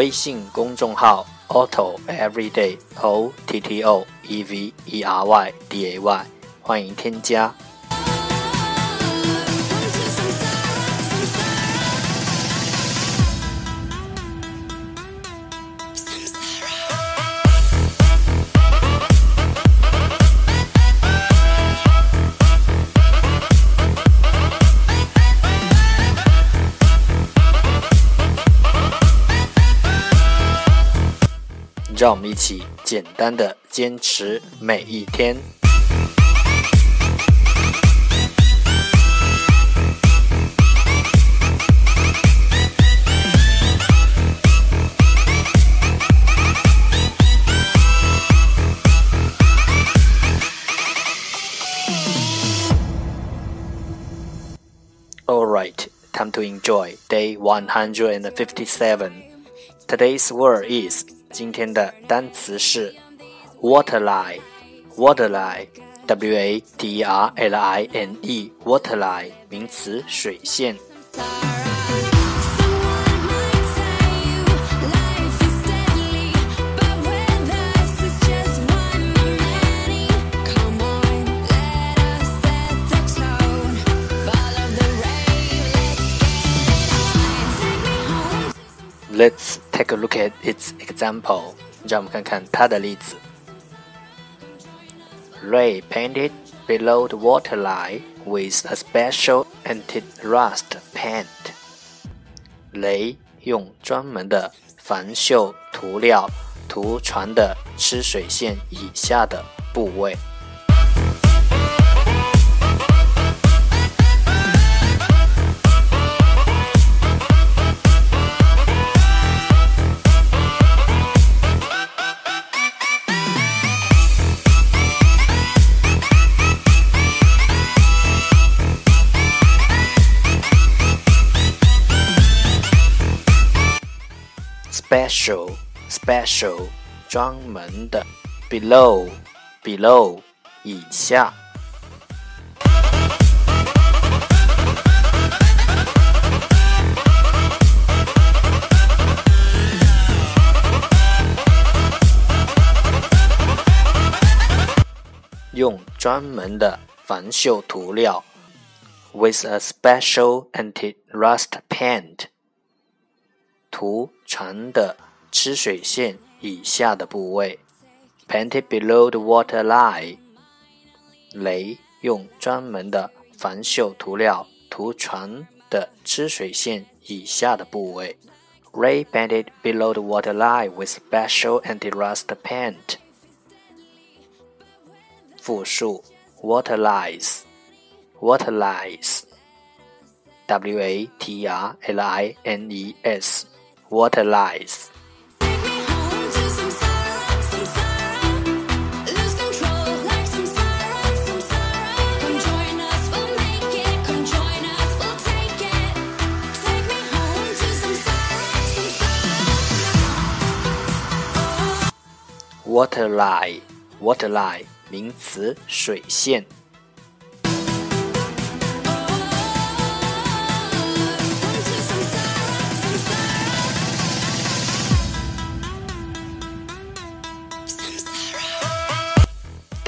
微信公众号 Otto Everyday O T T O E V E R Y D A Y，欢迎添加。让我们一起简单的坚持每一天。” Alright, time to enjoy day 157. Today's word is 今天的单词是 waterline waterline w a t e r l i n e waterline 名词水线。 Someone might tell you life is deadly, but with us it's just one of many. Come on, let us set the tone. Follow the rave, let's get it on. Take me home Let's take a look at its example. 让我们看看它的例子。Ray painted below the waterline with a special anti-rust paint. 雷用专门的防锈涂料涂船的吃水线以下的部位。 special special 专门的 below below 以下。用专门的防锈涂料，with a special anti-rust paint， 涂船的吃水线以下的部位，painted below the waterline。雷用专门的防锈涂料涂船的吃水线以下的部位。Ray painted below the waterline with special anti-rust paint。复数，water lies，water lies，W a t r l i n e s waterlines. Water lie, waterline，名词，水线。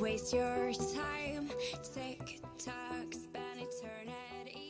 Waste your time. Tick tock, spend eternity.